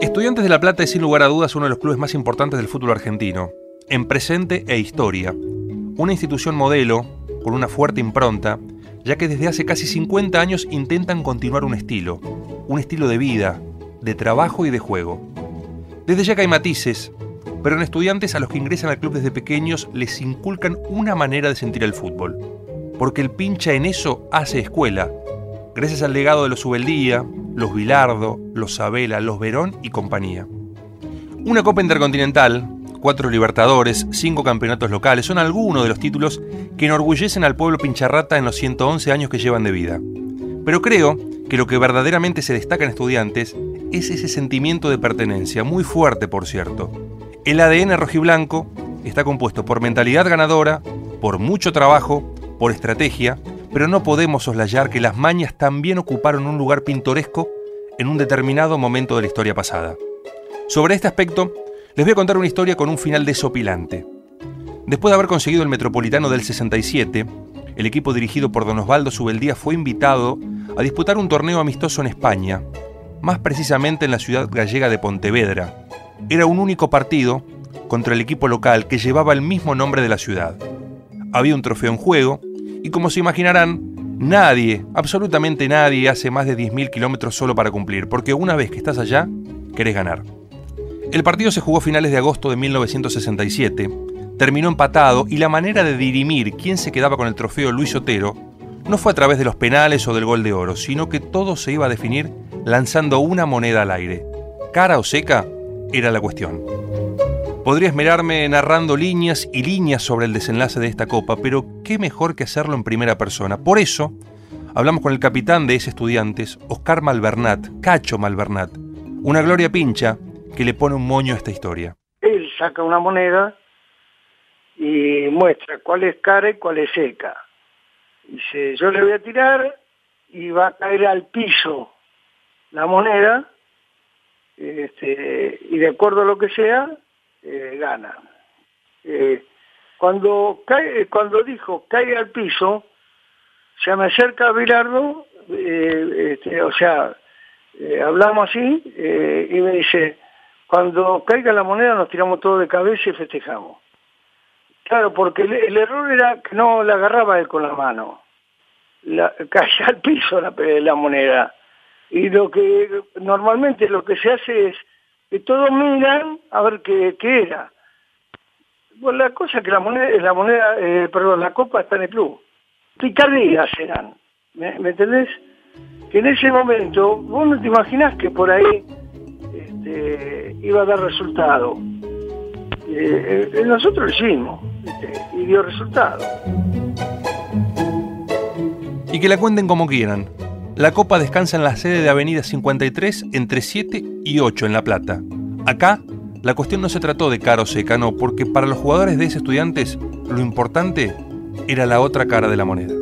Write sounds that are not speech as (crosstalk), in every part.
Estudiantes de La Plata es sin lugar a dudas uno de los clubes más importantes del fútbol argentino, en presente e historia. Una institución modelo, con una fuerte impronta, ya que desde hace casi 50 años intentan continuar un estilo, un estilo de vida, de trabajo y de juego. Desde ya que hay matices, pero en estudiantes a los que ingresan al club desde pequeños les inculcan una manera de sentir el fútbol porque el pincha en eso hace escuela, gracias al legado de los Ubeldía, los Vilardo, los Sabela, los Verón y compañía. Una Copa Intercontinental, cuatro Libertadores, cinco campeonatos locales son algunos de los títulos que enorgullecen al pueblo pincharrata en los 111 años que llevan de vida. Pero creo que lo que verdaderamente se destaca en estudiantes es ese sentimiento de pertenencia, muy fuerte por cierto. El ADN rojiblanco está compuesto por mentalidad ganadora, por mucho trabajo por estrategia, pero no podemos soslayar que las mañas también ocuparon un lugar pintoresco en un determinado momento de la historia pasada. Sobre este aspecto, les voy a contar una historia con un final desopilante. Después de haber conseguido el Metropolitano del 67, el equipo dirigido por Don Osvaldo Subeldía fue invitado a disputar un torneo amistoso en España, más precisamente en la ciudad gallega de Pontevedra. Era un único partido contra el equipo local que llevaba el mismo nombre de la ciudad. Había un trofeo en juego y como se imaginarán, nadie, absolutamente nadie, hace más de 10.000 kilómetros solo para cumplir, porque una vez que estás allá, querés ganar. El partido se jugó a finales de agosto de 1967, terminó empatado y la manera de dirimir quién se quedaba con el trofeo Luis Otero no fue a través de los penales o del gol de oro, sino que todo se iba a definir lanzando una moneda al aire. Cara o seca era la cuestión. Podría esmerarme narrando líneas y líneas sobre el desenlace de esta copa, pero qué mejor que hacerlo en primera persona. Por eso, hablamos con el capitán de ese estudiantes, Oscar Malvernat, Cacho Malvernat, una gloria pincha que le pone un moño a esta historia. Él saca una moneda y muestra cuál es cara y cuál es seca. Dice, yo le voy a tirar y va a caer al piso la moneda, este, y de acuerdo a lo que sea, eh, gana. Eh, cuando, cae, cuando dijo cae al piso, se me acerca Bilardo, eh, este, o sea, hablamos así, y me dice, cuando caiga la moneda nos tiramos todos de cabeza y festejamos. Claro, porque el, error era que no la agarraba él con la mano, la, (laughs) caía al piso la, la moneda. Y lo que normalmente lo que se hace es que todos miran a ver qué, era. Bueno, la cosa es que la moneda, la moneda eh, perdón, la copa está en el club. Picardías eran, ¿me, entendés? Que en ese momento, vos no te imaginás que por ahí este, iba a dar resultado. Eh, eh, nosotros lo hicimos y dio resultado. Y que la cuenten como quieran. La copa descansa en la sede de Avenida 53 entre 7 y 8 en La Plata. Acá, la cuestión no se trató de caro o seca, no, porque para los jugadores de ese estudiantes lo importante era la otra cara de la moneda.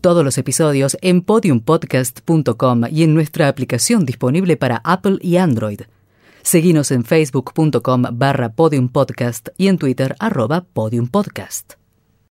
Todos los episodios en podiumpodcast.com y en nuestra aplicación disponible para Apple y Android. Seguimos en facebook.com barra podiumpodcast y en Twitter arroba podiumpodcast.